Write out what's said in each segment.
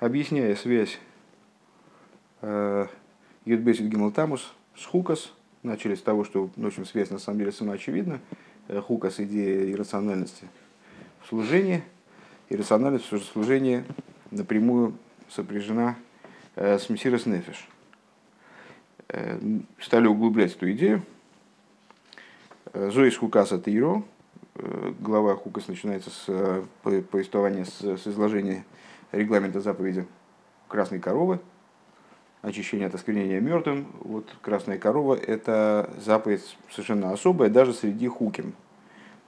объясняя связь Юдбесит Гималтамус с Хукас, начали с того, что, в общем, связь на самом деле самоочевидна. Хукас – идея иррациональности в служении. Иррациональность в служении напрямую сопряжена с Мессирос Нефиш. Стали углублять эту идею. Зоис Хукаса Тиро, глава Хукас начинается с повествования, с изложения регламента заповеди красной коровы, очищение от осквернения мертвым. Вот красная корова – это заповедь совершенно особая, даже среди хуким.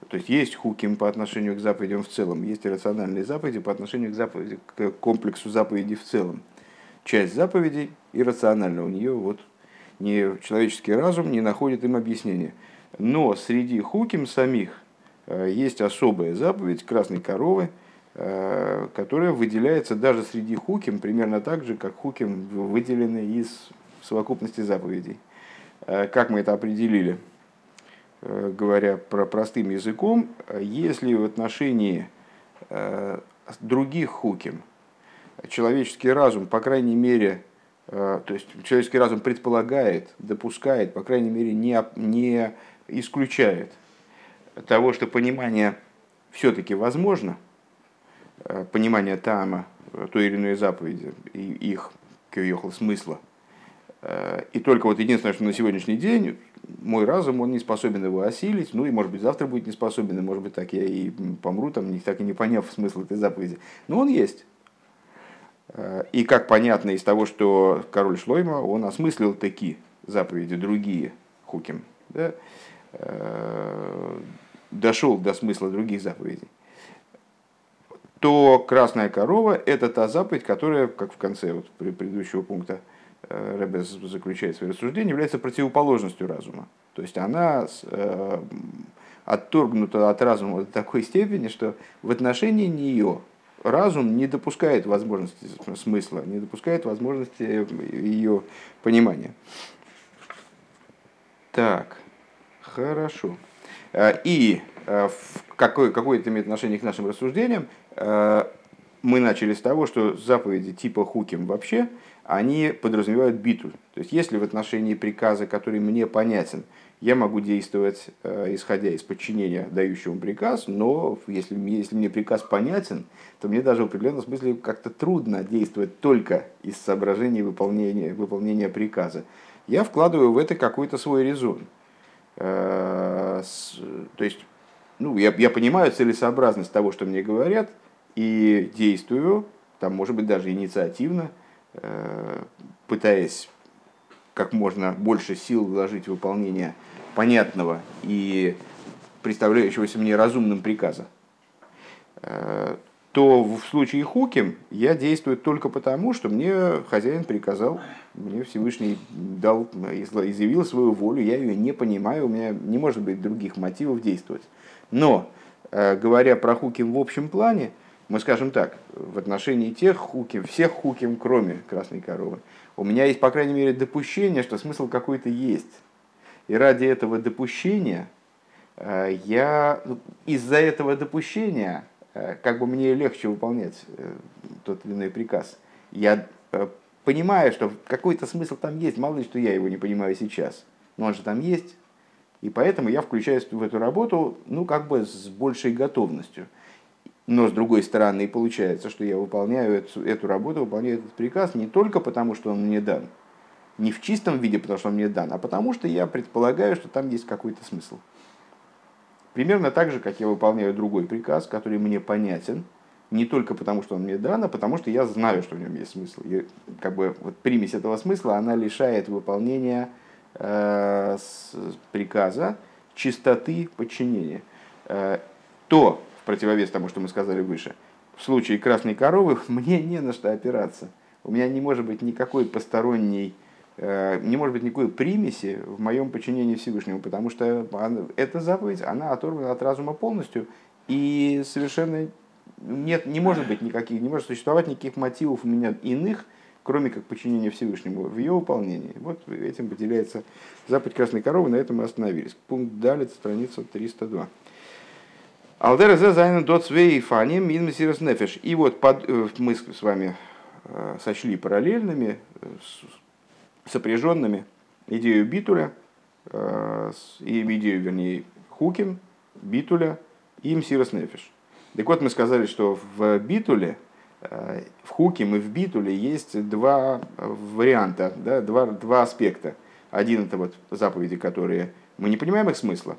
То есть есть хуким по отношению к заповедям в целом, есть иррациональные заповеди по отношению к, заповеди, к комплексу заповедей в целом. Часть заповедей иррациональна, у нее вот не человеческий разум не находит им объяснения. Но среди хуким самих э, есть особая заповедь красной коровы – которая выделяется даже среди хуким примерно так же, как хуким выделены из совокупности заповедей. Э, как мы это определили? Э, говоря про простым языком, если в отношении других хуким человеческий разум, по крайней мере, то есть человеческий разум предполагает, допускает, по крайней мере, не, не исключает того, что понимание все-таки возможно – Э, понимания Таама э, той или иной заповеди и их кюехал смысла. Э, и только вот единственное, что на сегодняшний день мой разум, он не способен его осилить, ну и может быть завтра будет не способен, и может быть так я и помру, там, так и не поняв смысл этой заповеди. Но он есть. И как понятно из того, что король Шлойма, он осмыслил такие заповеди, другие хуким, да, дошел до смысла других заповедей то красная корова – это та заповедь, которая, как в конце вот предыдущего пункта э, Рэбе заключает свои рассуждения, является противоположностью разума. То есть она э, отторгнута от разума до такой степени, что в отношении нее разум не допускает возможности смысла, не допускает возможности ее понимания. Так, хорошо. Э, и какое, какое это имеет отношение к нашим рассуждениям, мы начали с того, что заповеди типа хуким вообще, они подразумевают биту. То есть, если в отношении приказа, который мне понятен, я могу действовать, э, исходя из подчинения дающему приказ, но если, если мне приказ понятен, то мне даже в определенном смысле как-то трудно действовать только из соображений выполнения, выполнения приказа. Я вкладываю в это какой-то свой резон. Э, то есть, ну, я, я понимаю целесообразность того, что мне говорят, и действую, там, может быть, даже инициативно, э, пытаясь как можно больше сил вложить в выполнение понятного и представляющегося мне разумным приказа, э, то в случае Хуким я действую только потому, что мне хозяин приказал, мне Всевышний дал, изъявил свою волю, я ее не понимаю, у меня не может быть других мотивов действовать. Но, э, говоря про Хуким в общем плане, мы скажем так, в отношении тех хуким, всех хуким, кроме красной коровы, у меня есть, по крайней мере, допущение, что смысл какой-то есть. И ради этого допущения э, я ну, из-за этого допущения, э, как бы мне легче выполнять э, тот или иной приказ, я понимаю, что какой-то смысл там есть, мало ли, что я его не понимаю сейчас, но он же там есть, и поэтому я включаюсь в эту работу, ну, как бы с большей готовностью – но с другой стороны, получается, что я выполняю эту, эту работу, выполняю этот приказ не только потому, что он мне дан, не в чистом виде, потому что он мне дан, а потому что я предполагаю, что там есть какой-то смысл. Примерно так же, как я выполняю другой приказ, который мне понятен, не только потому, что он мне дан, а потому что я знаю, что в нем есть смысл. И, как бы вот примесь этого смысла, она лишает выполнения э, приказа чистоты подчинения. Э, то, противовес тому, что мы сказали выше, в случае красной коровы мне не на что опираться. У меня не может быть никакой посторонней, э, не может быть никакой примеси в моем подчинении Всевышнему, потому что эта заповедь, она оторвана от разума полностью, и совершенно нет, не может быть никаких, не может существовать никаких мотивов у меня иных, кроме как подчинения Всевышнему в ее выполнении. Вот этим выделяется заповедь красной коровы, на этом мы остановились. Пункт далее, страница 302. על דרך זה זיינען דא צוויי אופנים אין נפש. И вот под, э, мы с вами сочли параллельными, сопряженными идею битуля, и идею, вернее, хуким, битуля и мсирос нефиш. Так вот, мы сказали, что в битуле, в хуким и в битуле есть два варианта, да, два, два аспекта. Один это вот заповеди, которые мы не понимаем их смысла,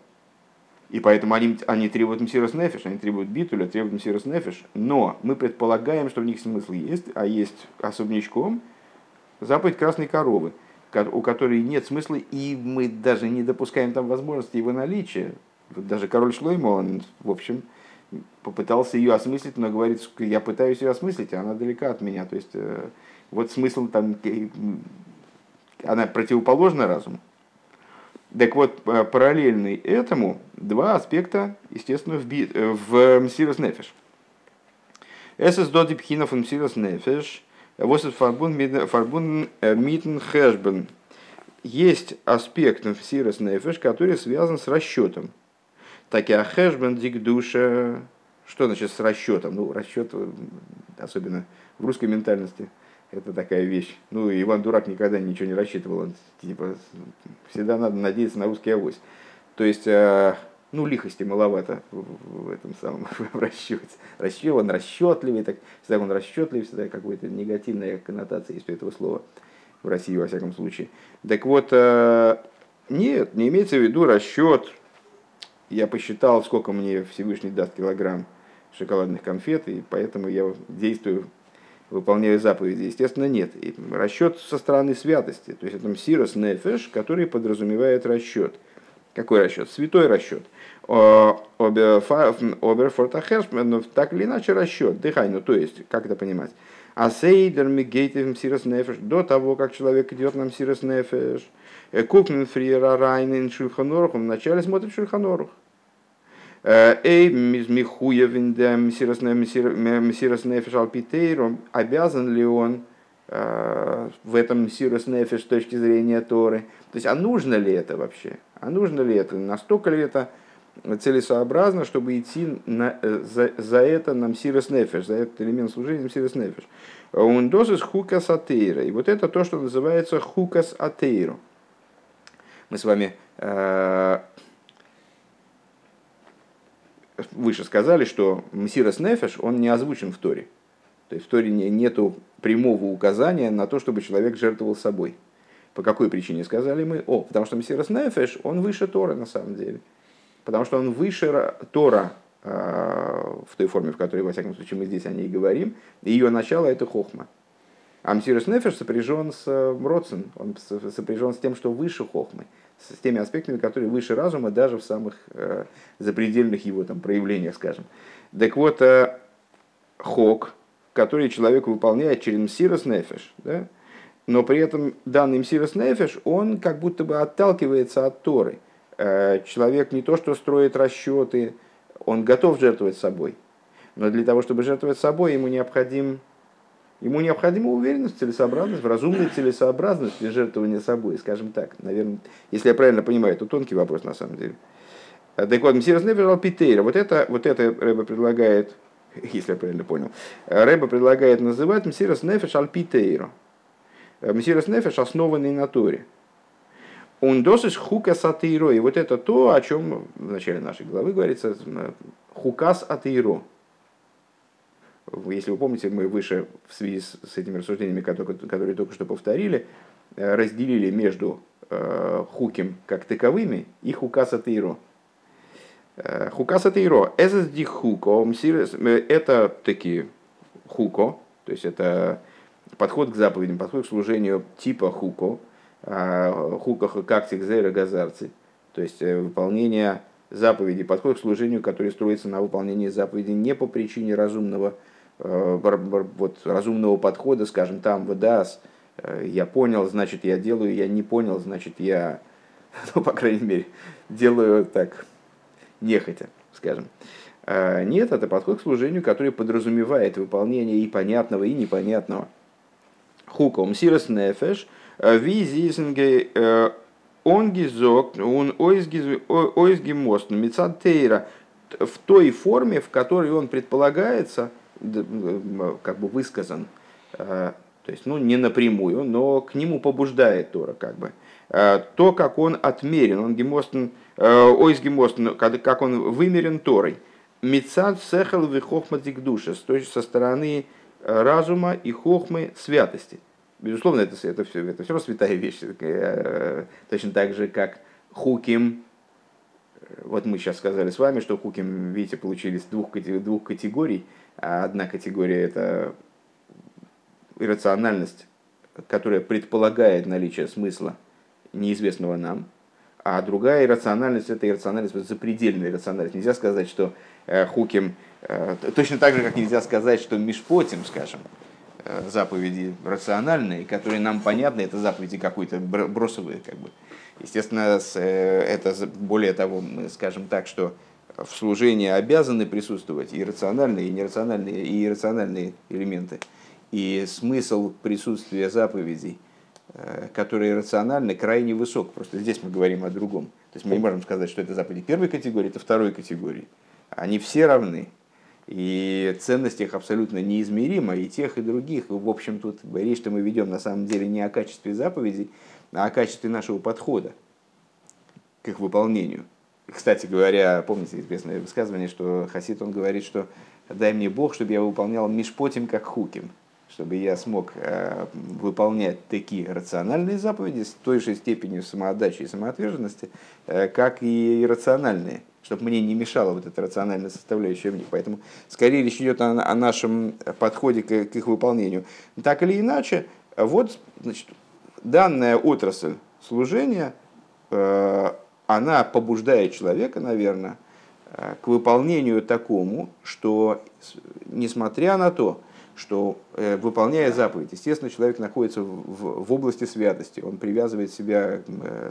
и поэтому они, они требуют мсирос нефиш, они требуют битуля, требуют мсирос нефиш. Но мы предполагаем, что в них смысл есть, а есть особнячком заповедь красной коровы, у которой нет смысла, и мы даже не допускаем там возможности его наличия. Даже король Шлоймо, он, в общем, попытался ее осмыслить, но говорит, я пытаюсь ее осмыслить, а она далека от меня. То есть, э, вот смысл там, она противоположна разуму. Так вот, э, параллельный этому два аспекта, естественно, в, би, э, в Мсирос Нефеш. Эсэс доди пхинов Мсирос Нефеш, восет фарбун митн хэшбен. Есть аспект Мсирос Нефеш, который связан с расчетом. Так и ахешбен дик душа, что значит с расчетом? Ну, расчет, э, особенно в русской ментальности – это такая вещь. Ну, Иван Дурак никогда ничего не рассчитывал. Он, типа, всегда надо надеяться на русский авось. То есть, э, ну, лихости маловато в этом самом в расчете. Расчет, он расчетливый, так, всегда он расчетливый, всегда какая-то негативная коннотация есть у этого слова. В России, во всяком случае. Так вот, э, нет, не имеется в виду расчет. Я посчитал, сколько мне Всевышний даст килограмм шоколадных конфет, и поэтому я действую выполняю заповеди? Естественно, нет. И расчет со стороны святости. То есть это мсирос нефеш, который подразумевает расчет. Какой расчет? Святой расчет. Оберфортахерш, но так или иначе расчет. Дыхай, ну то есть, как это понимать? А сейдер мигейтив мсирос нефеш, до того, как человек идет на мсирос нефеш, кукнен фриера райнен шульханорух, он вначале смотрит шульханорух. Эй, михуевин мессирос нефиш алпитейру, обязан ли он э, в этом мессирос нефиш с точки зрения Торы? То есть, а нужно ли это вообще? А нужно ли это? Настолько ли это целесообразно, чтобы идти на, э, за, за это на мсирос нефиш, за этот элемент служения мсирос нефиш? Он дозис хукас атеира. И вот это то, что называется хукас атеиру. Мы с вами э, выше сказали, что Мсирос Нефеш, он не озвучен в Торе. То есть в Торе нету прямого указания на то, чтобы человек жертвовал собой. По какой причине сказали мы? О, потому что Мсирос Нефеш, он выше Тора на самом деле. Потому что он выше Тора э, в той форме, в которой, во всяком случае, мы здесь о ней говорим. Ее начало – это хохма. А Мсирос Нефеш сопряжен с э, Родсен, он сопряжен с тем, что выше хохмы с теми аспектами, которые выше разума, даже в самых э, запредельных его там, проявлениях, скажем. Так вот, э, хок, который человек выполняет через мсирос нефеш, да? но при этом данный мсирос нефеш, он как будто бы отталкивается от Торы. Э, человек не то, что строит расчеты, он готов жертвовать собой. Но для того, чтобы жертвовать собой, ему необходим Ему необходима уверенность, целесообразность, в разумной целесообразности жертвования собой, скажем так. Наверное, если я правильно понимаю, это тонкий вопрос на самом деле. Э, так вот, Мсирос Нефеш Питейра, вот это, вот это Рэба предлагает, если я правильно понял, э, Рэба предлагает называть Мсирос Нефеш Алпитейра. Э, Мсирос Нефеш, основанный на Торе. Он досыс хука сатейро. И вот это то, о чем в начале нашей главы говорится, хукас атейро если вы помните, мы выше в связи с этими рассуждениями, которые, которые только что повторили, э, разделили между э, хуким как таковыми и хукаса тейро. Э, хукаса тейро. Эзэсди хуко. Это такие хуко, то есть это подход к заповедям, подход к служению типа хуко. Хука как зейра газарцы. То есть выполнение заповедей, подход к служению, который строится на выполнении заповедей не по причине разумного вот, разумного подхода, скажем, там ВДАС, э, я понял, значит, я делаю, я не понял, значит, я, ну, по крайней мере, делаю так нехотя, скажем. Э, нет, это подход к служению, который подразумевает выполнение и понятного, и непонятного. Хуком сирос нефеш, визисенге он гизок, он ойзги мост, мецатейра, в той форме, в которой он предполагается – как бы высказан то есть, ну, не напрямую, но к нему побуждает Тора, как бы. То, как он отмерен, он гемостен, ойс гемостен, как он вымерен Торой. Мецад сехал вихохма дикдуша, то есть со стороны разума и хохмы святости. Безусловно, это, это, все, это все равно святая вещь. Точно так же, как хуким, вот мы сейчас сказали с вами, что хуким, видите, получились двух, двух категорий. А одна категория – это иррациональность, которая предполагает наличие смысла, неизвестного нам, а другая иррациональность – это иррациональность, запредельная иррациональность. Нельзя сказать, что э, хуким, э, точно так же, как нельзя сказать, что мишпотим, скажем, э, заповеди рациональные, которые нам понятны, это заповеди какой-то бросовые, как бы, Естественно, это более того, мы скажем так, что в служении обязаны присутствовать и рациональные, и нерациональные, и иррациональные элементы. И смысл присутствия заповедей, э, которые рациональны, крайне высок. Просто здесь мы говорим о другом. То есть мы не можем сказать, что это заповеди первой категории, это второй категории. Они все равны. И ценность их абсолютно неизмерима, и тех, и других. В общем, тут речь, что мы ведем на самом деле не о качестве заповедей, а о качестве нашего подхода к их выполнению. Кстати говоря, помните известное высказывание, что Хасид он говорит, что дай мне Бог, чтобы я выполнял мишпотим как хуким, чтобы я смог э, выполнять такие рациональные заповеди с той же степенью самоотдачи и самоотверженности, э, как и иррациональные, чтобы мне не мешала вот эта рациональная составляющая них. Поэтому скорее речь идет о, о нашем подходе к, к их выполнению. Так или иначе, вот значит, данная отрасль служения, э, она побуждает человека, наверное, э, к выполнению такому, что, несмотря на то, что э, выполняя заповедь, естественно, человек находится в, в области святости, он привязывает себя,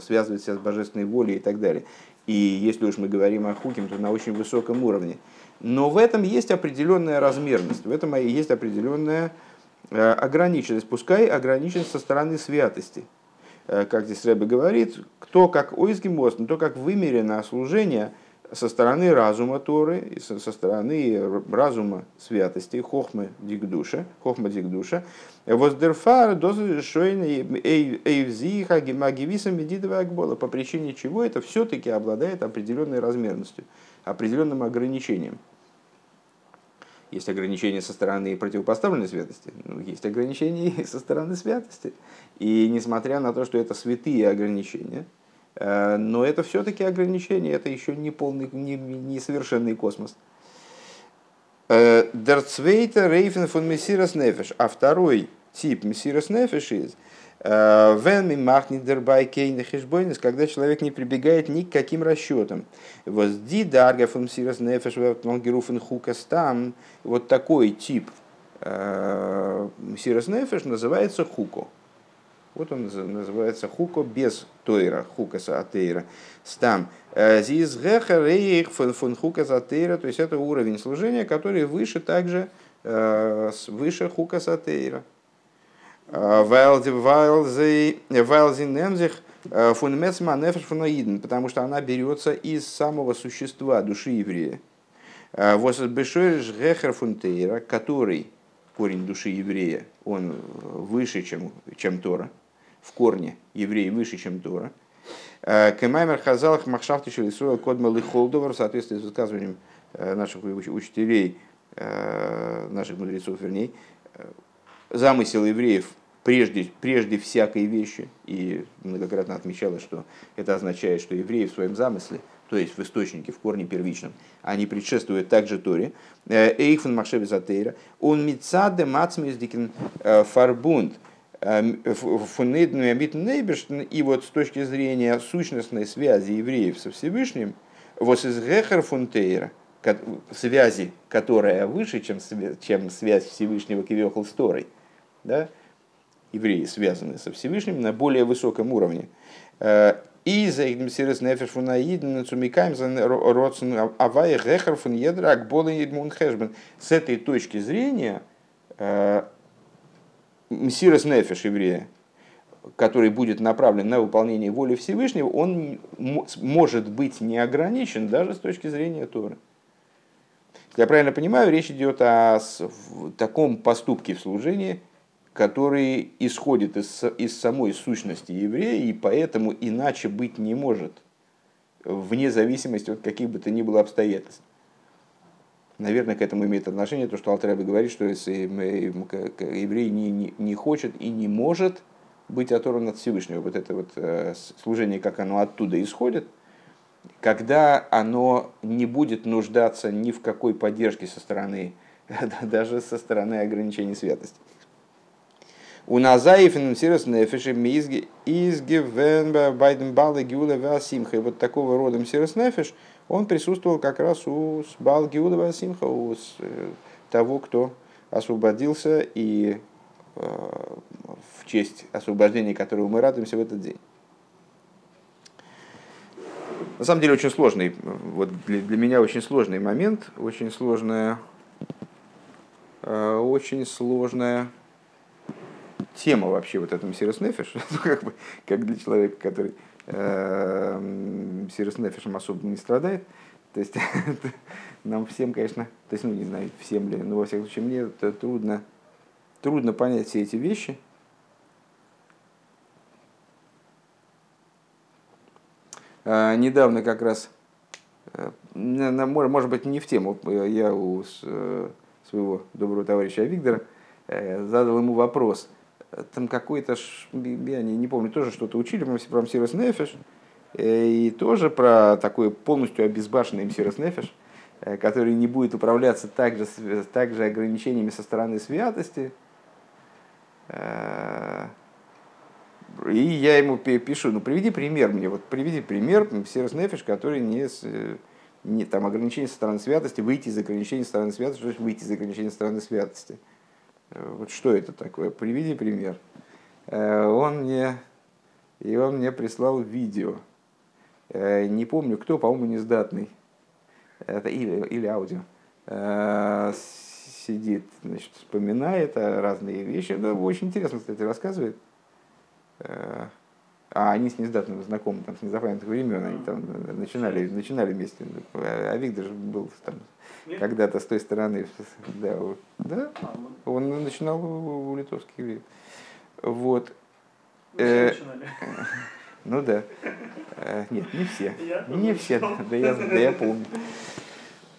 связывает себя с божественной волей и так далее. И если уж мы говорим о хуким, то на очень высоком уровне. Но в этом есть определенная размерность, в этом есть определенная Э, ограниченность, пускай ограниченность со стороны святости. Э, как здесь Рэбе говорит, кто как ойзгимост, то как вымерено служение со стороны разума Торы, со стороны разума святости, хохмы дигдуша, хохма дигдуша, воздерфар дозы шойн эйвзиха гемагивисом медидова акбола, по причине чего это все-таки обладает определенной размерностью, определенным ограничением. Есть ограничения со стороны противопоставленной святости, ну, есть ограничения и со стороны святости. И несмотря на то, что это святые ограничения, э, но это все-таки ограничения, это еще не полный, не, не совершенный космос. Дерцвейта рейфен фон мессирас нефеш. А второй тип мессирас нефеш из – Венми махнит дербай кейна хешбойнес, когда человек не прибегает ни к каким расчетам. Возди дарга фун сирас нефеш вангеруфен хукастам. Вот такой тип э, сирас нефеш называется хуко. Вот он называется хуко без тойра, хукаса атейра. Стам. Э, Зиз рейх фун хукаса атейра, то есть это уровень служения, который выше также, э, выше хукаса атейра. Вайлзинемзих фунмецма нефеш фунаиден, потому что она берется из самого существа души еврея. Восбешориш гехер фунтейра, который, корень души еврея, он выше, чем, чем Тора, в корне еврей выше, чем Тора. Кемаймер Хазалах Махшафту Шелисуэл Кодмал и Холдовар, в соответствии с высказыванием наших учителей, наших мудрецов, вернее, замысел евреев прежде, прежде всякой вещи, и многократно отмечалось, что это означает, что евреи в своем замысле, то есть в источнике, в корне первичном, они предшествуют также Торе. Э, Эйхфен Машеви Затейра, он мицаде мацмиздикен э, фарбунд, э, и вот с точки зрения сущностной связи евреев со Всевышним, вот из Гехер Фунтейра, связи, которая выше, чем, чем связь Всевышнего Кивехал с Торой, да, евреи связаны со Всевышним на более высоком уровне. Э, и за их мсирес нефеш фунаиден цумикаем за родсен авая гехар фун едра акбола едмун хэшбен. С этой точки зрения мсирес нефеш еврея, который будет направлен на выполнение воли Всевышнего, он может быть не ограничен даже с точки зрения Торы. Если я правильно понимаю, речь идет о таком поступке в служении – который исходит из, из самой сущности еврея и поэтому иначе быть не может, вне зависимости от каких бы то ни было обстоятельств. Наверное, к этому имеет отношение то, что Алтараби говорит, что еврей не, не, не хочет и не может быть оторван от Всевышнего, вот это вот э, служение, как оно оттуда исходит, когда оно не будет нуждаться ни в какой поддержке со стороны, даже со стороны ограничений святости. У Назаи финансируется нефеши изгивен байден балы гиула васимха. И вот такого рода мсирос нефеш, он присутствовал как раз у бал гиула васимха, у э, того, кто освободился и э, в честь освобождения которого мы радуемся в этот день. На самом деле очень сложный, вот для, для меня очень сложный момент, очень сложная, э, очень сложная тема вообще вот этого Сирос Нефиш, ну, как, бы, как для человека, который э, Сирос Нефишем особо не страдает. То есть нам всем, конечно, то есть, ну не знаю, всем ли, но во всяком случае мне это трудно, трудно понять все эти вещи. А, недавно как раз, э, может быть, не в тему, я у э, своего доброго товарища Виктора э, задал ему вопрос – там какой-то, я не, не помню, тоже что-то учили, мы все про Мсирос Нефеш, э, и тоже про такой полностью обезбашенный Мсирос Нефеш, э, который не будет управляться также, также ограничениями со стороны святости. Э, и я ему пишу, ну приведи пример мне, вот приведи пример Мсирос Нефеш, который не, не там ограничения со стороны святости, выйти из ограничений со стороны святости, выйти из ограничений со стороны святости. Э, вот что это такое? Приведи пример. Э, он мне, и он мне прислал видео. Э, не помню кто, по-моему, нездатный. Это или, или аудио. Сидит, значит, вспоминает разные вещи. Да, очень интересно, кстати, рассказывает. А они с нездатным знакомы, там, с незапамятных времен, они там начинали, начинали вместе. А Виктор же был там когда-то с той стороны. Да, да? он начинал у литовских евреев. Вот. Э, ну да. Э, нет, не все. Не все, да я, да я помню.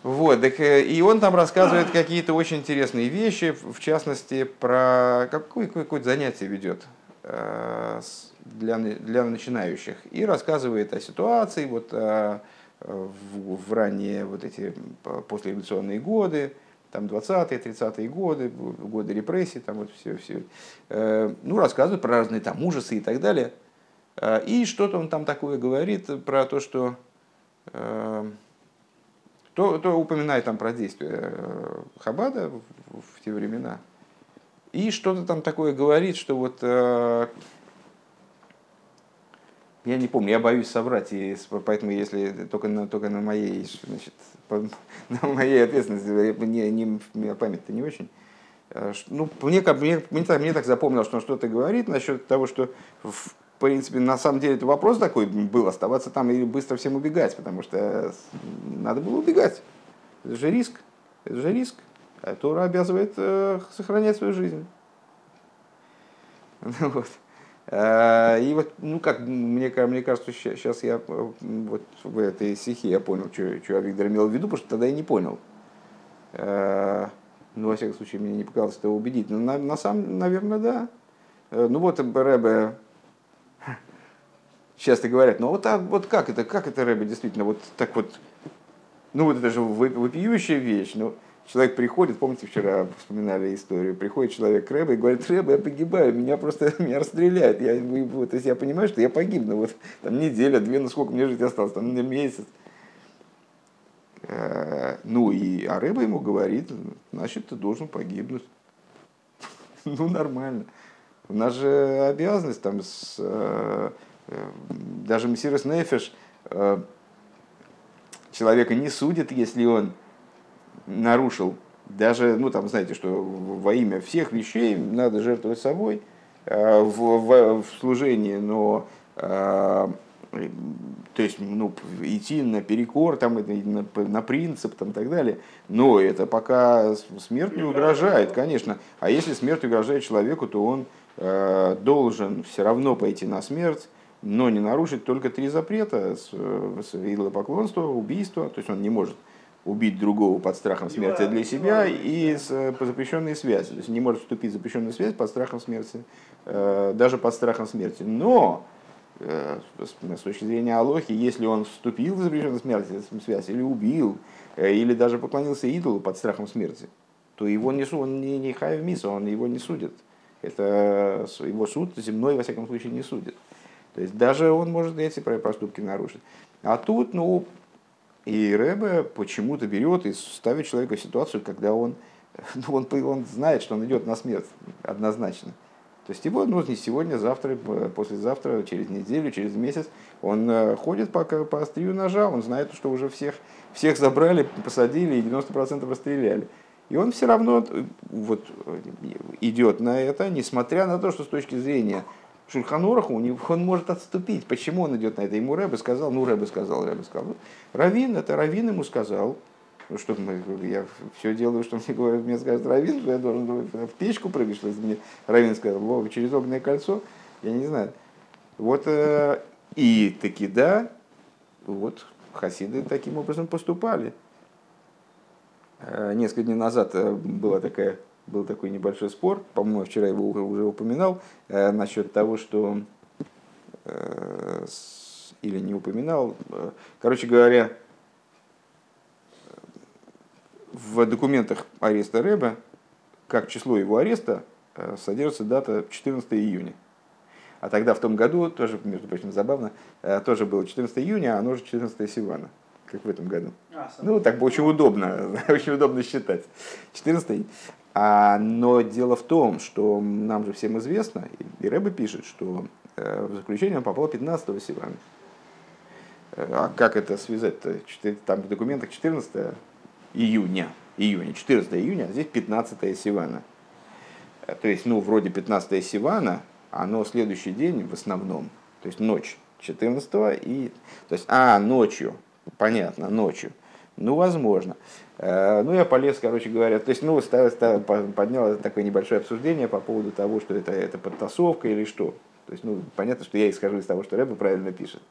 Вот, так, э, и он там рассказывает какие-то очень интересные вещи, в частности, про какое, какое занятие ведет для, для начинающих. И рассказывает о ситуации, вот о, в, в ранние вот эти послереволюционные годы, там 20-е, 30-е годы, годы репрессий, там вот все, все. Э, ну, рассказывает про разные там ужасы и так далее. Э, и что-то он там такое говорит про то, что э, то, то упоминает там про действия Хабада в, в те времена. И что-то там такое говорит, что вот я не помню, я боюсь соврать, и поэтому если только на, только на моей, значит, на моей ответственности, не, не, память-то не очень. А, ну, мне, мне, мне, так, мне так запомнилось, что он что-то говорит насчет того, что в принципе, на самом деле это вопрос такой был, оставаться там или быстро всем убегать, потому что надо было убегать. Это же риск. Это же риск. Тора обязывает э, сохранять свою жизнь. Вот. Э, и вот, ну как, мне, мне кажется, сейчас я э, вот в этой стихе я понял, что, что Виктор имел в виду, потому что тогда я не понял. Ну, во всяком случае, мне не показалось это убедить. Но на, на самом, наверное, да. Ну вот Рэбе часто говорят, ну вот, а, вот как это, как это Рэбе действительно, вот так вот, ну вот это же вопиющая вещь, ну, Человек приходит, помните, вчера вспоминали историю, приходит человек к Рэбе и говорит, Рэбе, я погибаю, меня просто меня расстреляют. Я, то есть я понимаю, что я погибну. Вот там неделя, две, ну сколько мне жить осталось, там месяц. Э, ну и а Рэбе ему говорит, значит, ты должен погибнуть. Ну, нормально. У нас же обязанность там с... Э, э, даже Мессирос Нефеш человека не судит, если он нарушил даже, ну там, знаете, что во имя всех вещей надо жертвовать собой э, в, в, в служении, но э, то есть ну, идти на перекор, там, на, на принцип там, и так далее. Но это пока смерть не угрожает, конечно. А если смерть угрожает человеку, то он э, должен все равно пойти на смерть, но не нарушить только три запрета идолопоклонство, убийство, то есть он не может убить другого под страхом смерти для себя и с, по запрещенной связи. То есть не может вступить в запрещенную связь под страхом смерти, э, даже под страхом смерти. Но Э, с точки зрения Алохи, если он вступил в запрещенную смерть, связь, или убил, э, или даже поклонился идолу под страхом смерти, то его не, он не, не хайв миса, он его не судит. Это его суд земной, во всяком случае, не судит. То есть даже он может эти проступки нарушить. А тут, ну, и Рэбе почему-то берет и ставит человека в ситуацию, когда он, ну, он, он знает, что он идет на смерть однозначно. То есть его ну, не сегодня, завтра, послезавтра, через неделю, через месяц он э, ходит по, по острию ножа, он знает, что уже всех, всех забрали, посадили и 90% расстреляли. И он все равно э, вот, э, идет на это, несмотря на то, что с точки зрения Шульханораха у него, он может отступить. Почему он идет на это? Ему Рэбе сказал, ну Рэбе сказал, Рэбе сказал. Равин, это Равин ему сказал, ну, что я все делаю, что мне говорят, мне скажет Равин, что я должен в печку прыгать, что мне Равин сказал, через огненное кольцо, я не знаю. Вот э, и таки да, вот хасиды таким образом поступали. Э, несколько дней назад э, была такая, был такой небольшой спор, по-моему, вчера его уже упоминал, насчет того, что или не упоминал, короче говоря, в документах ареста Рэба, как число его ареста, э, содержится дата 14 июня. А тогда в том году, тоже, между прочим, забавно, э, тоже было 14 июня, а оно же 14 Сивана, как в этом году. А, ну, так бы очень удобно, очень удобно считать. 14 а, но дело в том, что нам же всем известно, и Рэбе пишет, что э, в заключение он попал 15 Сивана. А как это связать-то? Там в документах 14 июня, июня, 14 июня, а здесь 15 Сивана. Э, то есть, ну, вроде 15 Сивана, оно следующий день в основном, то есть ночь 14 и... То есть, а, ночью, понятно, ночью. Ну, возможно. Э, ну, я полез, короче говоря, то есть, ну, поднял такое небольшое обсуждение по поводу того, что это, это подтасовка или что. То есть, ну, понятно, что я исхожу из того, что Рэба правильно пишет.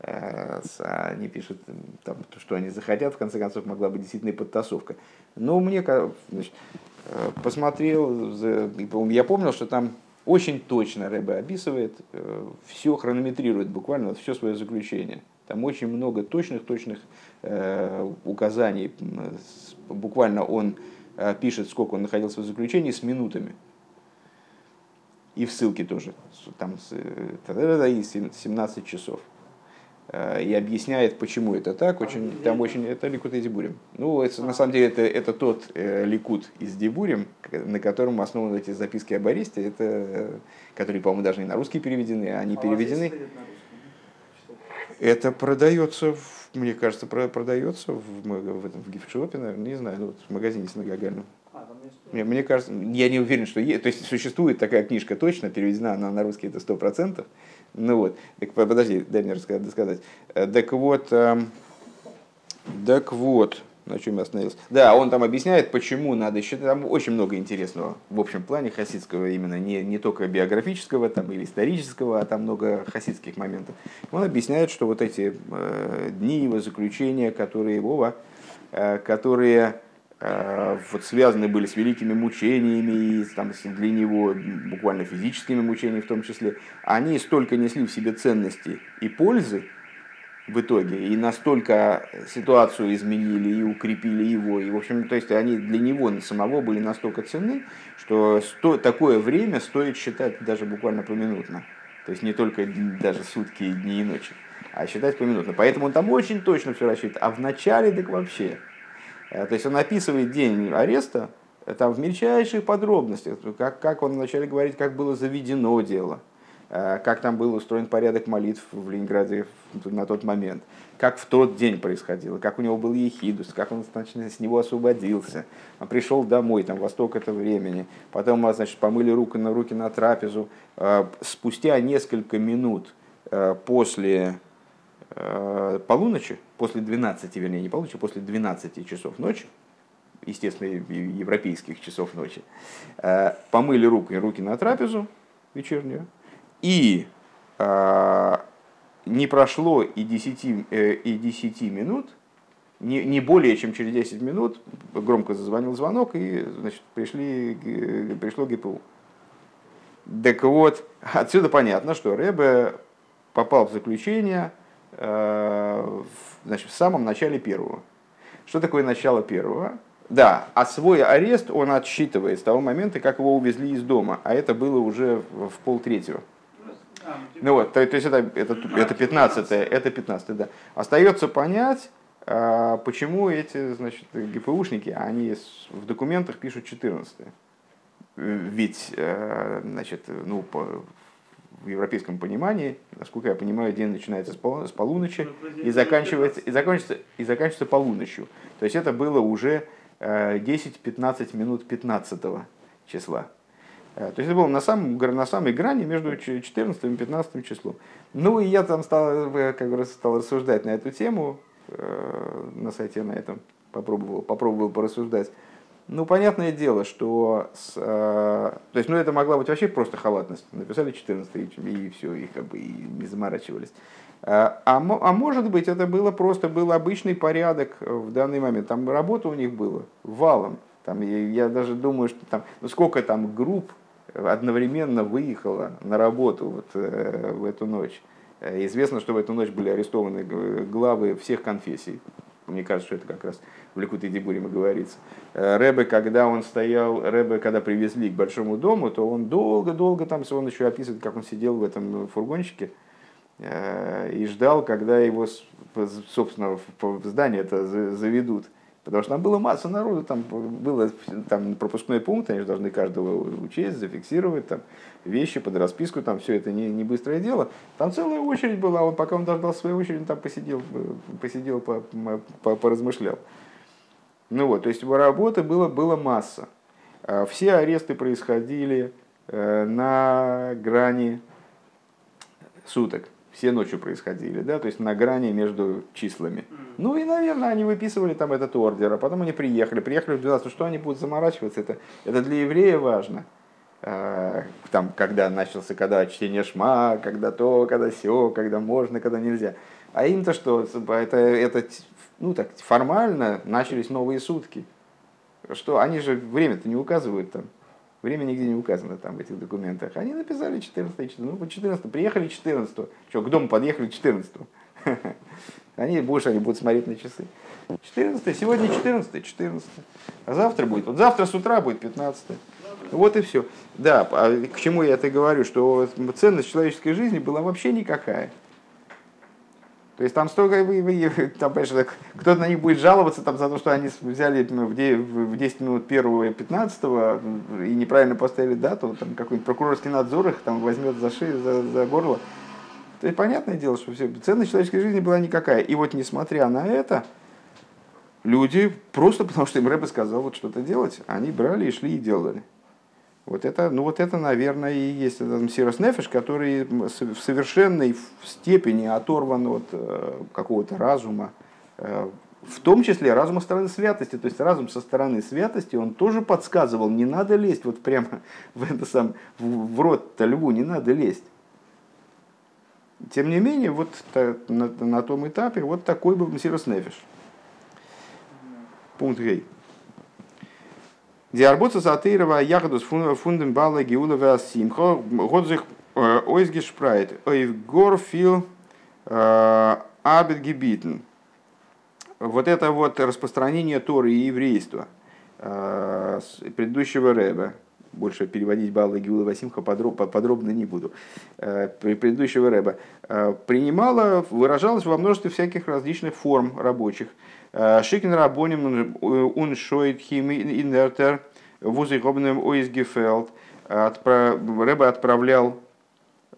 Э, они пишут, там, что они захотят, в конце концов, могла быть действительно и подтасовка. Но мне, значит, э, посмотрел, я помнил, что там очень точно Рэбе описывает, все хронометрирует буквально, все свое заключение. Там очень много точных-точных указаний. Буквально он пишет, сколько он находился в заключении, с минутами. И в ссылке тоже. Там 17 часов. Э, и объясняет, почему это так. Очень, там очень, это Ликут из Дебурим. Ну, это, на самом деле, это, это тот э, Ликут из Дебурим, на котором основаны эти записки об аресте, это, э, которые, по-моему, даже и на русский переведены, а они а переведены. Это продается, в, мне кажется, продается в, в, этом, в гифтшопе, наверное, не знаю, ну, вот в магазине синагогальном. А, мне, мне кажется, я не уверен, что есть. То есть существует такая книжка точно, переведена она на русский, это сто процентов. Ну вот, так, подожди, дай мне рассказать. Э, так вот, эм, так вот, на чем я остановился. Да, он там объясняет, почему надо считать. Там очень много интересного в общем плане хасидского, именно не, не только биографического там, или исторического, а там много хасидских моментов. Он объясняет, что вот эти э, дни его заключения, которые Вова, э, которые Э, вот связаны были с великими мучениями, и там, для него буквально физическими мучениями в том числе, они столько несли в себе ценности и пользы в итоге, и настолько ситуацию изменили и укрепили его, и, в общем, то есть они для него самого были настолько ценны, что сто, такое время стоит считать даже буквально поминутно. То есть не только даже сутки, дни и ночи, а считать поминутно. Поэтому он там очень точно все рассчитывает. А в начале так вообще – Э, то есть он описывает день ареста э, там, в мельчайших подробностях, как, как он вначале говорит, как было заведено дело, как там был устроен порядок молитв в Ленинграде на тот момент, как в тот день происходило, как у него был ехидус, как он значит, с него освободился, пришел домой, там, во столько-то времени, потом, значит, помыли руки на руки на трапезу. Спустя несколько минут после э, полуночи, после 12, вернее, не полуночи, после 12 часов ночи, естественно, европейских часов ночи, э, помыли руки, руки на трапезу вечернюю, и э, не прошло и 10, и 10 минут, не, не более чем через 10 минут громко зазвонил звонок, и значит, пришли, пришло ГПУ. Так вот, отсюда понятно, что Рэбе попал в заключение э, значит, в самом начале первого. Что такое начало первого? Да, а свой арест он отсчитывает с того момента, как его увезли из дома, а это было уже в полтретьего. Ну вот, то, то есть это, это, это 15 это 15 да. Остается понять, а, почему эти, значит, ГПУшники, они в документах пишут 14 ведь, э, значит, ну, по, в европейском понимании, насколько я понимаю, день начинается с, пол, с полуночи ну, и заканчивается, и, заканчивается, и заканчивается полуночью. То есть это было уже 10-15 э, минут 15 числа. Э, то есть это было на, самом, на самой грани между 14 и 15 числом. Ну и я там стал, как раз стал рассуждать на эту тему, на сайте на этом попробовал, попробовал порассуждать. Ну, понятное дело, что с, э, то есть, ну, это могла быть вообще просто халатность. Написали 14 и, и все, и как бы и не заморачивались. А, а может быть, это было просто был обычный порядок в данный момент. Там работа у них была валом. Там, я, я даже думаю, что там, ну, сколько там групп одновременно выехало на работу вот, э, в эту ночь. Э, известно, что в эту ночь были арестованы главы всех конфессий. Мне кажется, что это как раз в Ликуте Дибуриме говорится. Э, Рэбе, когда он стоял, Рэбе, когда привезли к большому дому, то он долго-долго там, он еще описывает, как он сидел в этом фургончике э, и ждал, когда его, собственно, в здание это заведут. Потому что там было масса народу, там было там, пропускной пункт, они же должны каждого учесть, зафиксировать, там, вещи под расписку, там все это не, не быстрое дело. Там целая очередь была, он пока он дождал своей очереди, там посидел, посидел по, по, поразмышлял. Ну вот, то есть работы было, было масса. А все аресты происходили э, на грани суток все ночью происходили, да, то есть на грани между числами. Ну и, наверное, они выписывали там этот ордер, а потом они приехали, приехали в 12, что они будут заморачиваться, это, это для еврея важно. А, там, когда начался, когда чтение шма, когда то, когда все, когда можно, когда нельзя. А им-то что, это, это ну так формально начались новые сутки. Что они же время-то не указывают там. Время нигде не указано там в этих документах. Они написали 14 14 Ну, по 14 приехали 14 Что, к дому подъехали 14 Они больше они будут смотреть на часы. 14 сегодня 14 14 А завтра будет. Вот завтра с утра будет 15 Вот и все. Да, а к чему я это говорю, что ценность человеческой жизни была вообще никакая. То есть там столько, там, конечно, кто-то на них будет жаловаться там, за то, что они взяли ну, в 10 минут первого и 15 и неправильно поставили дату, там какой-нибудь прокурорский надзор их там возьмет за шею, за, за горло. То есть понятное дело, что все, ценность человеческой жизни была никакая. И вот несмотря на это, люди просто потому, что им Рэбе сказал вот что-то делать, они брали и шли и делали. Вот это, ну вот это, наверное, и есть этот Сирос Нефиш, который в совершенной степени оторван от э, какого-то разума, э, в том числе разума стороны святости. То есть разум со стороны святости, он тоже подсказывал, не надо лезть вот прямо в, это сам, в, рот-то льву, не надо лезть. Тем не менее, вот на, на том этапе вот такой был Сирос Нефиш. Пункт Гей. Диарбуца Затырова Ягодус фундам Бала Геулова Симхо. Годзих э, Ойсгешпрайт Ойвгорфил э, Абетгебитен. Вот это вот распространение Торы и еврейства э, предыдущего Рэба, больше переводить Балла Гиула Васимха подробно, подробно не буду, предыдущего Рэба, принимала, выражалась во множестве всяких различных форм рабочих – Шикен рабоним он шоит хим инвертер вузыхобным ойсгефелд. Рэбе отправлял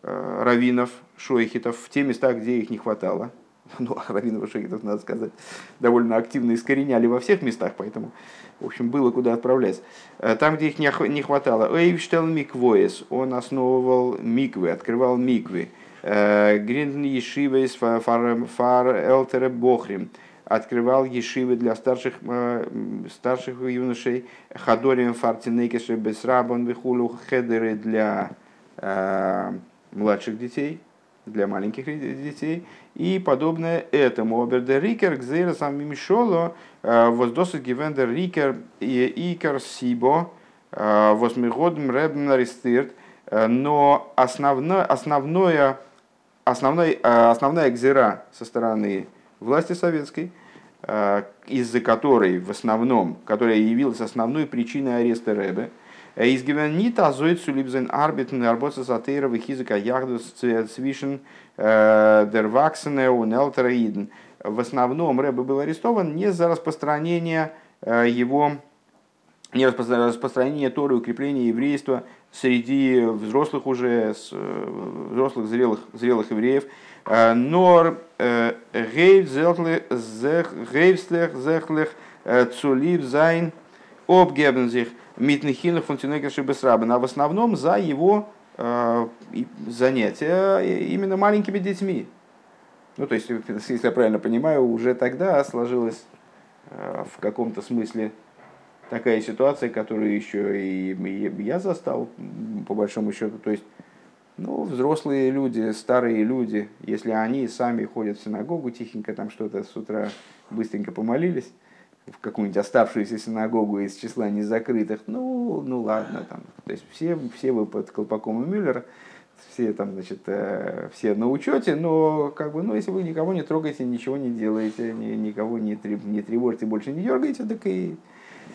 э, раввинов, шойхитов в те места, где их не хватало. Ну, а раввинов шойхитов, надо сказать, довольно активно искореняли во всех местах, поэтому, в общем, было куда отправлять. Э, там, где их не хватало, Эйвштел Миквоес, он основывал миквы, открывал миквы. Гринден Ешивы из фар Элтере Бохрим открывал ешивы для старших, старших юношей, хадорием фартинекеши бесрабан вихулу хедеры для младших детей, для маленьких детей, и подобное этому. Оберде Рикер, Гзейра сам Мимишоло, воздосит Гивендер Рикер и Икер Сибо, восьмигодм Ребн Аристирт, но основное, основное, основной, основная гзера со стороны власти советской, из-за которой в основном, которая явилась основной причиной ареста Рэбе, Изгивен нит азоид сулибзен арбитен арбота затейрова хизика яхдус свишен дерваксене у нелтераиден. В основном Рэбе был арестован не за распространение его не распространение Торы, укрепление еврейства среди взрослых уже, взрослых зрелых, зрелых евреев, но гейвслех зехлех цулив зайн обгебнзих Митнехинах функционекаши Бесрабан, а в основном за его э, занятия именно маленькими детьми. Ну, то есть, если я правильно понимаю, уже тогда сложилась э, в каком-то смысле такая ситуация, которую еще и я застал, по большому счету. То есть, ну, взрослые люди, старые люди, если они сами ходят в синагогу, тихенько там что-то с утра быстренько помолились, в какую-нибудь оставшуюся синагогу из числа незакрытых, ну, ну ладно, там, то есть все, все вы под колпаком у Мюллера, все там, значит, э, все на учете, но как бы, ну, если вы никого не трогаете, ничего не делаете, ни, никого не, не тревожите, больше не дергаете, так и,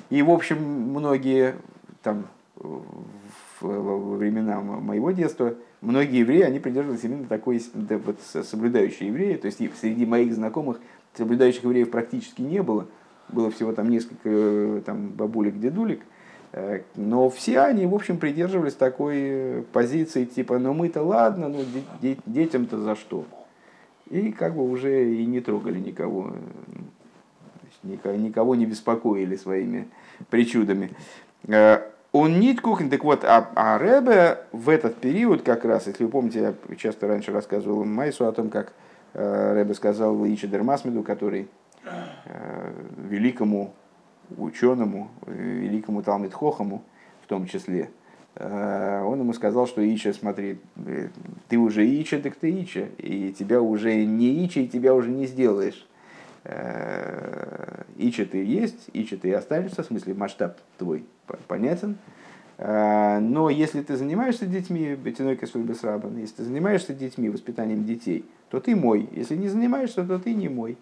и в общем, многие там во времена моего детства, многие евреи, они придерживались именно такой, да, вот, соблюдающие евреи, то есть среди моих знакомых соблюдающих евреев практически не было, было всего там несколько э, там, бабулек, дедулек, э, но все они, в общем, придерживались такой э, позиции, типа, ну мы-то ладно, ну детям-то за что? И как бы уже и не трогали никого, никого не беспокоили своими причудами. Он нит кухен, так вот, а, а Ребе в этот период как раз, если вы помните, я часто раньше рассказывал Майсу о том, как Ребе сказал Ичи Дермасмеду, который Э, великому ученому, великому Талмитхохому в том числе, э, он ему сказал, что Ича, смотри, э, ты уже Ича, так ты Ича, и тебя уже не Ича, и тебя уже не сделаешь. Ича ты есть, Ича ты останешься, в смысле масштаб твой понятен, но если ты занимаешься детьми, Бетиной Касульбесрабан, если ты занимаешься детьми, воспитанием детей, то ты мой. Если не занимаешься, то ты не мой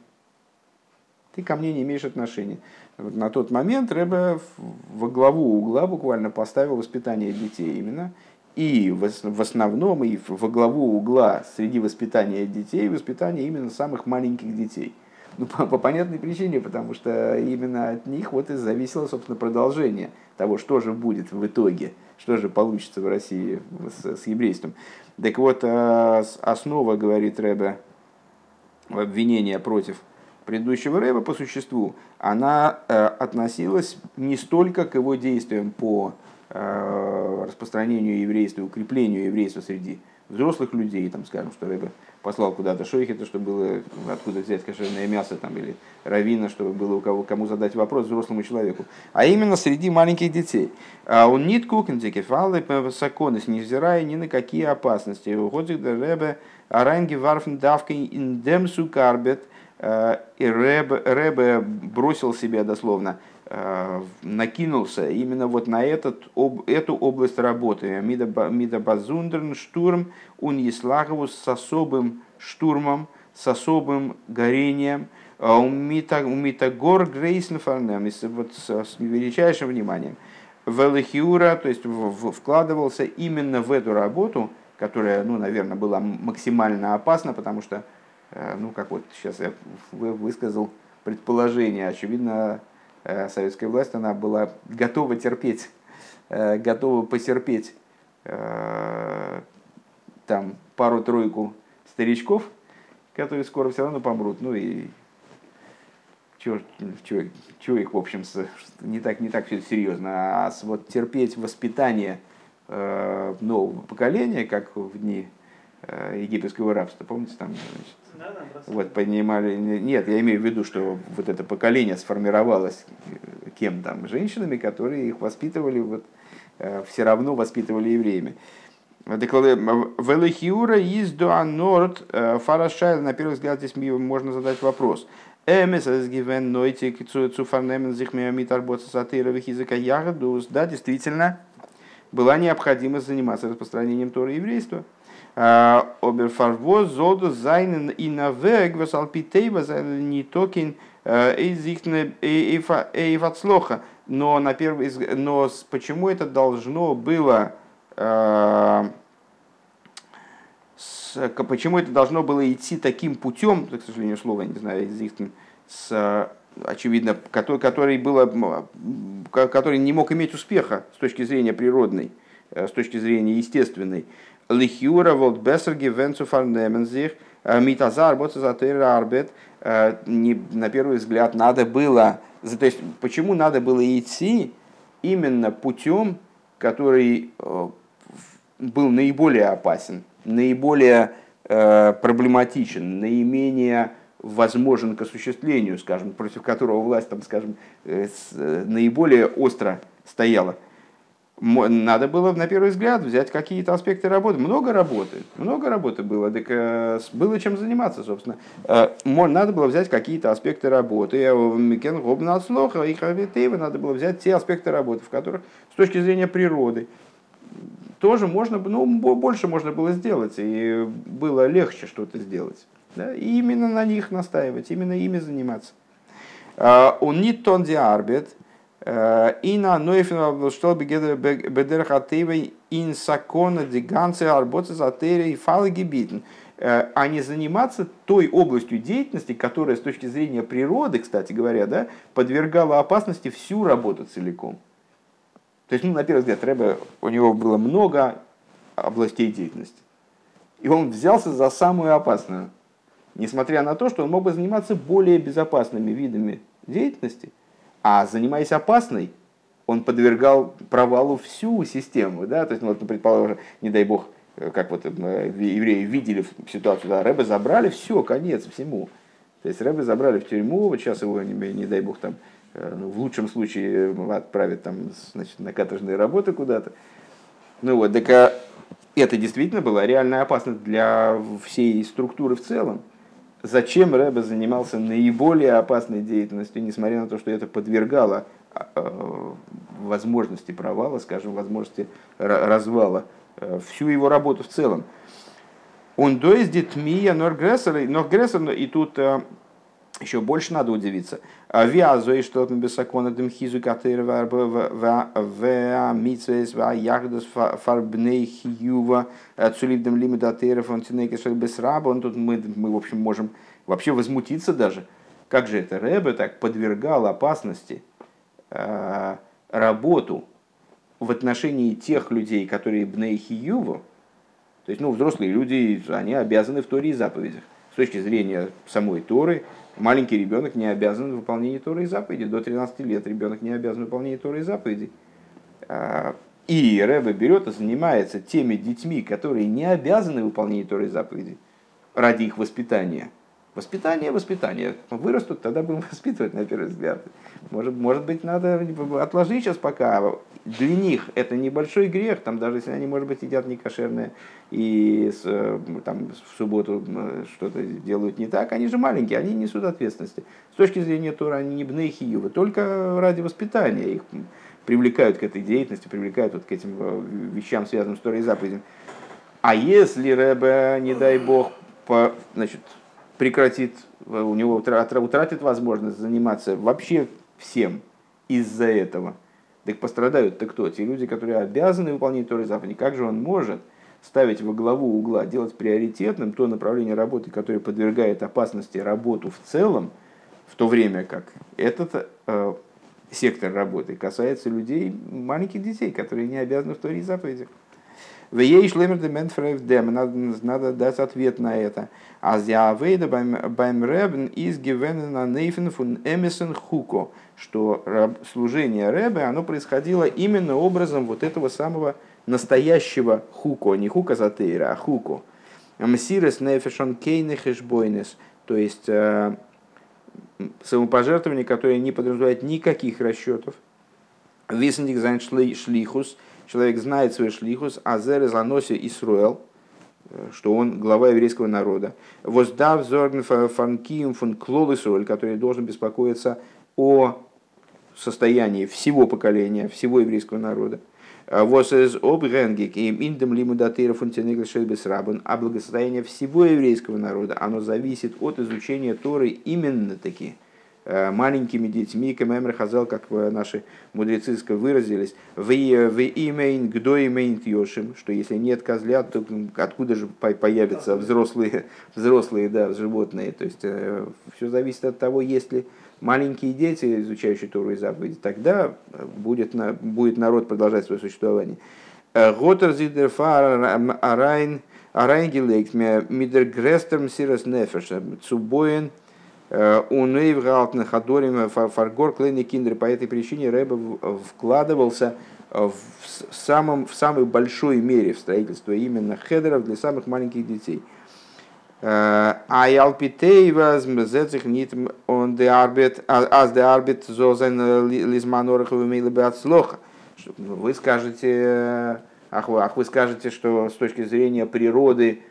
ты ко мне не имеешь отношения. Вот на тот момент Рэбе во главу угла буквально поставил воспитание детей именно. И в основном, и во главу угла среди воспитания детей, воспитание именно самых маленьких детей. Ну, по, по понятной причине, потому что именно от них вот и зависело, собственно, продолжение того, что же будет в итоге, что же получится в России с, с еврейством. Так вот, э, основа, говорит Рэбе, обвинения против предыдущего Рэба по существу, она э, относилась не столько к его действиям по э, распространению еврейства, укреплению еврейства среди взрослых людей, там, скажем, что Рэба послал куда-то шойхета, чтобы было откуда взять кошерное мясо, там, или равина, чтобы было у кого, кому задать вопрос взрослому человеку, а именно среди маленьких детей. А он нит кукендики фалы саконес, невзирая ни на какие опасности. Уходит Рэбе аранги варфен давкой индемсу карбет – Э, и Рэбе, Рэбе бросил себя дословно, накинулся именно вот на этот, об, эту область работы. Мидабазундерн штурм уньеслагову с особым штурмом, с особым горением, э, у Митагор Грейсенфарнем, вот с величайшим вниманием. Велихиура, то есть вкладывался именно в эту работу, которая, ну, наверное, была максимально опасна, потому что Э, ну, как вот сейчас я высказал предположение, очевидно, э, советская власть, она была готова терпеть, э, готова потерпеть там пару-тройку старичков, которые скоро все равно помрут, ну и чего, чего, чего их, в общем, не так, не так все серьезно, а вот терпеть воспитание нового поколения, как в дни э, египетского рабства. Помните, там значит, вот поднимали. Нет, я имею в виду, что вот это поколение сформировалось э, кем там? Женщинами, которые их воспитывали, вот, все равно воспитывали евреями. Велихиура из Дуанорд Фарашайл, на первый взгляд, здесь можно задать вопрос. Эмес гивен нойти цуфарнемен зих миамит арбота сатыровых языка ягодус. Да, действительно, была необходимость заниматься распространением Тора еврейства. Оберфарвоз, золду, зайнен и навег, васалпитейва, не токин, эйфацлоха. Но, на первый, но почему это должно было почему это должно было идти таким путем, к сожалению, слова не знаю, с, очевидно, который, который, было, который не мог иметь успеха с точки зрения природной, э, с точки зрения естественной. Лихюра волт бессерги венцу фарнемензих митазар боцезатейра арбет. Э, на первый взгляд надо было, то есть почему надо было идти именно путем, который был наиболее опасен, наиболее проблематичен, наименее возможен к осуществлению, скажем, против которого власть, там, скажем, э, э, наиболее остро стояла. Надо было, на первый взгляд, взять какие-то аспекты работы. Много работы, много работы было, так э, было чем заниматься, собственно. Надо было взять какие-то аспекты работы. И надо было взять те аспекты работы, в которых с точки зрения природы, тоже можно, ну, больше можно было сделать, и было легче что-то сделать. Да? И именно на них настаивать, именно ими заниматься. Он не тон диарбет, а, и на нойфен что бедерхатевой ин сакона диганцы арботы затери и фалагибитн а, а не заниматься той областью деятельности, которая с точки зрения природы, кстати говоря, да, подвергала опасности всю работу целиком. То есть, ну, на первый взгляд, Рэбе, у него было много областей деятельности. И он взялся за самую опасную. Несмотря на то, что он мог бы заниматься более безопасными видами деятельности, а занимаясь опасной, он подвергал провалу всю систему. Да? То есть, ну, вот, предположим, не дай бог, как вот э, евреи видели ситуацию, да, Рэбе забрали, все, конец всему. То есть Рэбе забрали в тюрьму, вот сейчас его, не, не дай бог, там Э, ну, в лучшем случае отправят там, значит, на каторжные работы куда-то. Ну вот, так это действительно было реально опасно для всей структуры в целом. Зачем Рэбе занимался наиболее опасной деятельностью, несмотря на то, что это подвергало а, э, возможности провала, скажем, возможности развала э, всю его работу в целом. Он доездит мия норгрессор, и тут еще больше надо удивиться. Виазо и что бесакона дем хизу катырва в митсвейс в ягдас фарбней хиюва цуливдем лимитатыров он тинекешель бесраба. Он тут мы, мы, в общем, можем вообще возмутиться даже. Как же это Рэбе так подвергал опасности э, работу в отношении тех людей, которые бней хиюва, то есть, ну, взрослые люди, они обязаны в Торе и заповедях. С точки зрения самой Торы, Маленький ребенок не обязан выполнению Торы и заповедей. До 13 лет ребенок не обязан выполнению Торы и заповедей. А, и Рэбе берет и занимается теми детьми, которые не обязаны выполнению Торы и заповедей ради их воспитания – Воспитание, воспитание. Вырастут, тогда будем воспитывать, на первый взгляд. Может, может быть, надо отложить сейчас пока. Для них это небольшой грех, там, даже если они, может быть, едят некошерное и с, э, там, в субботу что-то делают не так, они же маленькие, они несут ответственности. С точки зрения Тора они не бнейхиювы, только ради воспитания их привлекают к этой деятельности, привлекают вот к этим э, вещам, связанным с Торой и заповедями. А если Рэбе, не дай бог, по, значит, прекратит, у него утратит возможность заниматься вообще всем из-за этого. Так пострадают-то кто? Те люди, которые обязаны выполнять Торы заповеди. Как же он может ставить во главу угла, делать приоритетным то направление работы, которое подвергает опасности работу в целом, в то время как этот э, сектор работы касается людей, маленьких детей, которые не обязаны в Торе заповедях. В надо, надо дать ответ на это. А вейда beim Ребен из на нейфен фун эмисен хуко, что служение Ребе, оно происходило именно образом вот этого самого настоящего хуко, не хука затейра, а хуко. מסירת נפש אן קיינע חשבונות, то есть самопожертвование, которое не подразумевает никаких расчетов. וויסנדיק זיין שליחות, человек знает свой שליחות, אז ער איז א נשיא ישראל, что он глава еврейского народа. וואס דארף זארגן פארן קיום פון כלל ישראל, который должен беспокоиться о состоянии всего поколения, всего еврейского народа. Was из обгенгик и индем лимудатира фунтенегл а благосостояние всего еврейского народа, оно зависит от изучения Торы именно таки э, маленькими детьми, Кемемр Хазал, как наши мудрецы выразились, в имейн гдо имейн йошим, что если нет козлят, то откуда же появятся взрослые, взрослые да, животные. То есть э, все зависит от того, есть ли маленькие дети, изучающие Тору и заповеди, тогда будет, будет народ продолжать свое существование. האט ער זיך דערפאר אריין אריינגעלייגט מיט דער גרעסטער מסירת נפש צו בויען און אויפהאלטן חדרים פאר גאר קליינע קינדער. По этой причине Рэбе вкладывался в, самом, в самой большой мере в строительство именно хедеров для самых маленьких детей – אז על פי טבע זעט זיך ניט он де арбит, аз де арбит зозен лизманорах и слоха. Вы скажете, ах вы, ах вы скажете, что с точки зрения природы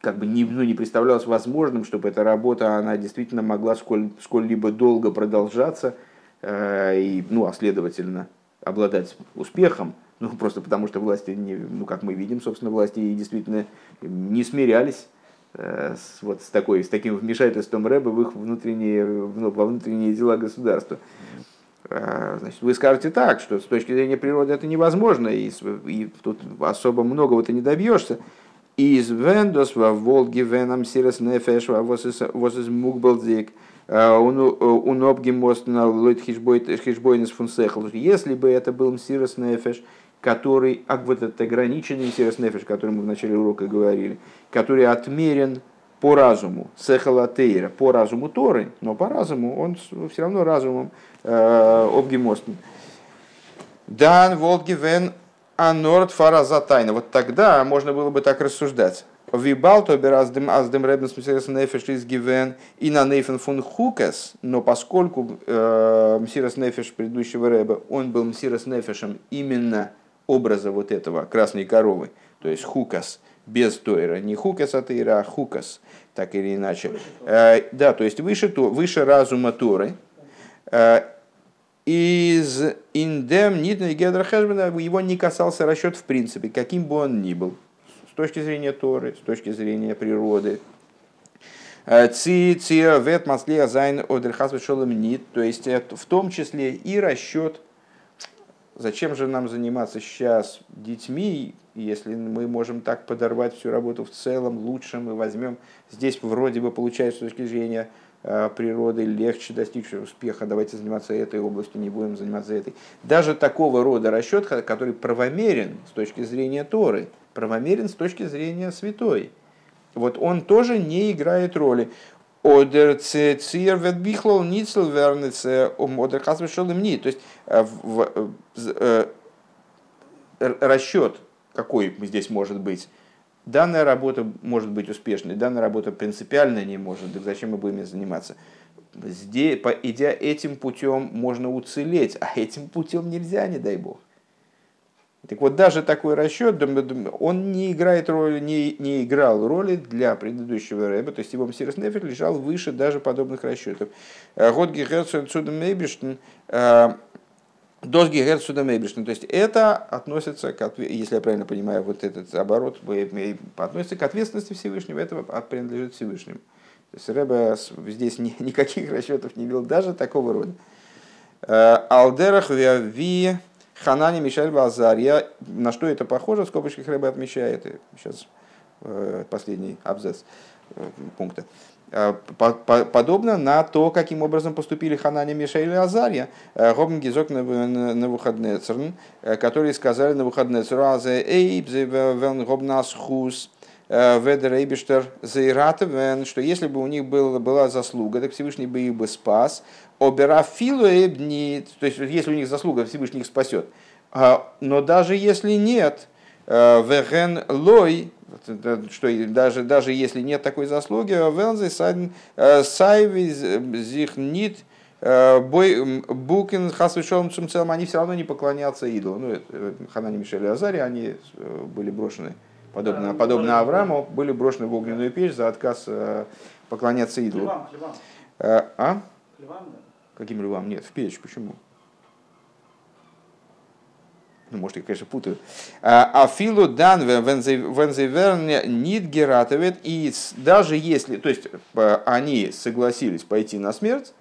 как бы не, ну, не представлялось возможным, чтобы эта работа, она действительно могла сколь, сколь-либо долго продолжаться, э, и, ну, а следовательно, обладать успехом, ну, просто потому что власти, не, ну, как мы видим, собственно, власти действительно не смирялись Э, с, вот с, такой, с таким вмешательством Рэба в их внутренние, ну, во внутренние дела государства. Э, значит, вы скажете так, что с точки зрения природы это невозможно, и, и тут особо многого ты не добьешься. Из вендос во Волге веном сирос нефеш воз из мукбалдик унобги мост на лойт хишбойнес фунсехл. Если бы это был сирос нефеш, который, а вот этот ограниченный интерес о котором мы в начале урока говорили, который отмерен по разуму, сехалатейра, по разуму Торы, но по разуму, он все равно разумом э, обгемостен. Дан Волгивен Анорд Фаразатайна. Вот тогда можно было бы так рассуждать. Вибал то аздем аздем ребен смисерес нефеш из гивен и на нейфен фун хукас, но поскольку э, мсирос нефеш предыдущего рэба, он был мсирос нефешем именно образа вот этого красной коровы, то есть хукас, без тойра, не хукас от а хукас, так или иначе. Э, да, то есть выше, то, выше разума Торы. Э, из индем нитный гедра его не касался расчет в принципе, каким бы он ни был. С точки зрения Торы, с точки зрения природы, э, Ци, ци, вет, маслия, зайн, одерхас, нит, то есть в том числе и расчет Зачем же нам заниматься сейчас детьми, если мы можем так подорвать всю работу в целом, лучше мы возьмем. Здесь вроде бы получается с точки зрения э, природы легче достичь успеха, давайте заниматься этой областью, не будем заниматься этой. Даже такого рода расчет, который правомерен с точки зрения Торы, правомерен с точки зрения святой, вот он тоже не играет роли. То есть э, э, расчет, какой здесь может быть, данная работа может быть успешной, данная работа принципиально не может, так зачем мы будем заниматься? Здесь, по, идя этим путем, можно уцелеть, а этим путем нельзя, не дай бог. Так вот, даже такой расчет, он не играет роли, не, не играл роли для предыдущего рэба, то есть его Мсирос Нефер лежал выше даже подобных расчетов. Э, Год Гехерцу Цудом Мейбиштен, э, Дос Гехерцудом Мейбиштен, то есть это относится, к, если я правильно понимаю, вот этот оборот относится к ответственности Всевышнего, это принадлежит Всевышнему. То есть Рэба здесь никаких расчетов не вел, даже такого рода. Э, Алдерах ви Ханани Мишель Базарья. На что это похоже? В скобочках рыба отмечает. Сейчас э, последний абзац э, пункта. Э, подобно на то, каким образом поступили Ханани, Мишель и Азарья, Гобн Гизок на выходные которые сказали на выходные Азе Эйб, Вен Гобнас Хус, Ведер Эйбиштер Зейратовен, что если бы у них был, была заслуга, так Всевышний бы их бы спас, Оберафилу эбни, то есть если у них заслуга, Всевышний их спасет. А, но даже если нет, э, веген лой что даже, даже если нет такой заслуги, Велзе Сайвизих Нит Букин Хасвишом целом, они все равно не поклонятся идолу. Ну, Ханани Мишель и Азари, они были брошены, подобно, подобно Аврааму, были брошены в огненную печь за отказ поклоняться идолу. Львам, львам. А? Львам, да? Каким львам? Нет, в печь. Почему? Ну, может, я, конечно, путаю, а филу дан вензеверне нит гератовет, и даже если, то есть они согласились пойти на смерть,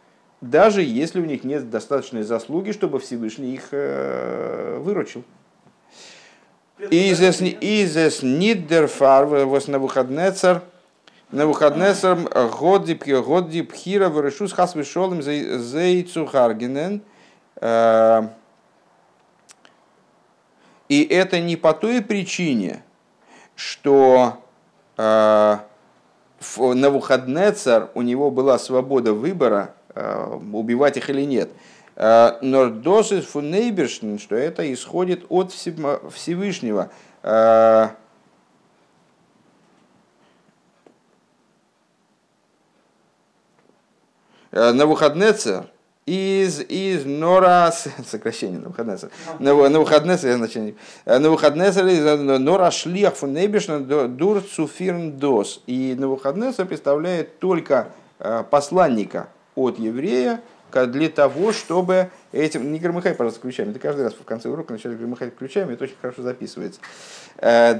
даже если у них нет достаточной заслуги, чтобы Всевышний их э, выручил. Изес ниддерфар вос на выходный царь, на выходный царь годи годи пхира вырышу с хасвишолым зейцу харгенен, э, и это не по той причине, что э, на выходный царь у него была свобода выбора, э, убивать их или нет. Э, но досыс фунейбершн, что это исходит от Всевышнего. На выходный царь из, из Нора, сокращение на выходные, на, на выходные, значение, на выходные из Нора шлих фун небешна дур цуфирн дос. И на выходные представляет только э, посланника от еврея для того, чтобы этим... Не громыхай, пожалуйста, ключами. Ты каждый раз в конце урока начинаешь громыхать ключами, это очень хорошо записывается. Э,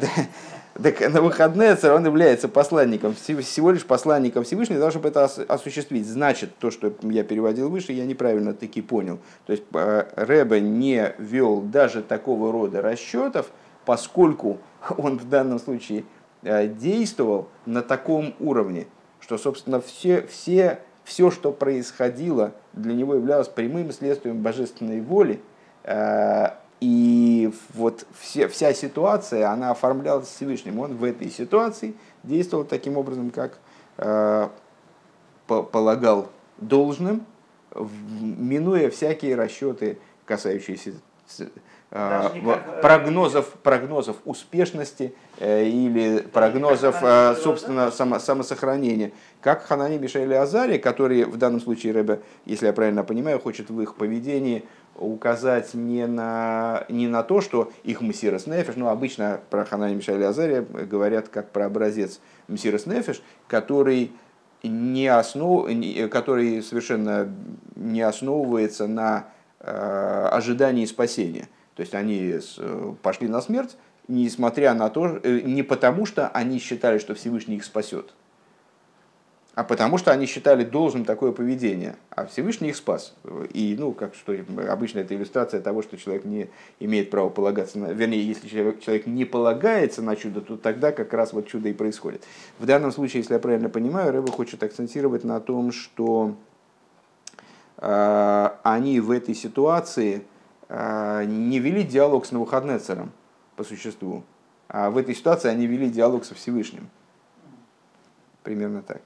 так на выходные он является посланником, всего лишь посланником Всевышнего, для того, чтобы это осуществить. Значит, то, что я переводил выше, я неправильно таки понял. То есть э, Рэбе не вел даже такого рода расчетов, поскольку он в данном случае э, действовал на таком уровне, что, собственно, все, все, все, что происходило, для него являлось прямым следствием божественной воли, э, и вот все, вся ситуация, она оформлялась Всевышним. Он в этой ситуации действовал таким образом, как э, полагал должным, минуя всякие расчеты, касающиеся э, прогнозов, прогнозов успешности э, или прогнозов, э, собственно, само, самосохранения. Как Ханани Мишель Азари, которые в данном случае Рэбе, если я правильно понимаю, хочет в их поведении указать не на, не на то, что их Мессирос Нефиш, ну, обычно про Ханани Мишаля Азария говорят как про образец Мессирос Нефиш, который, не основ, который совершенно не основывается на э, ожидании спасения. То есть они пошли на смерть, несмотря на то, э, не потому что они считали, что Всевышний их спасет, а потому что они считали должным такое поведение, а Всевышний их спас. И, ну, как что обычно это иллюстрация того, что человек не имеет права полагаться на... Вернее, если человек, человек не полагается на чудо, то тогда как раз вот чудо и происходит. В данном случае, если я правильно понимаю, Рэба хочет акцентировать на том, что э, они в этой ситуации э, не вели диалог с Навуходнецером по существу, а в этой ситуации они вели диалог со Всевышним. Примерно так.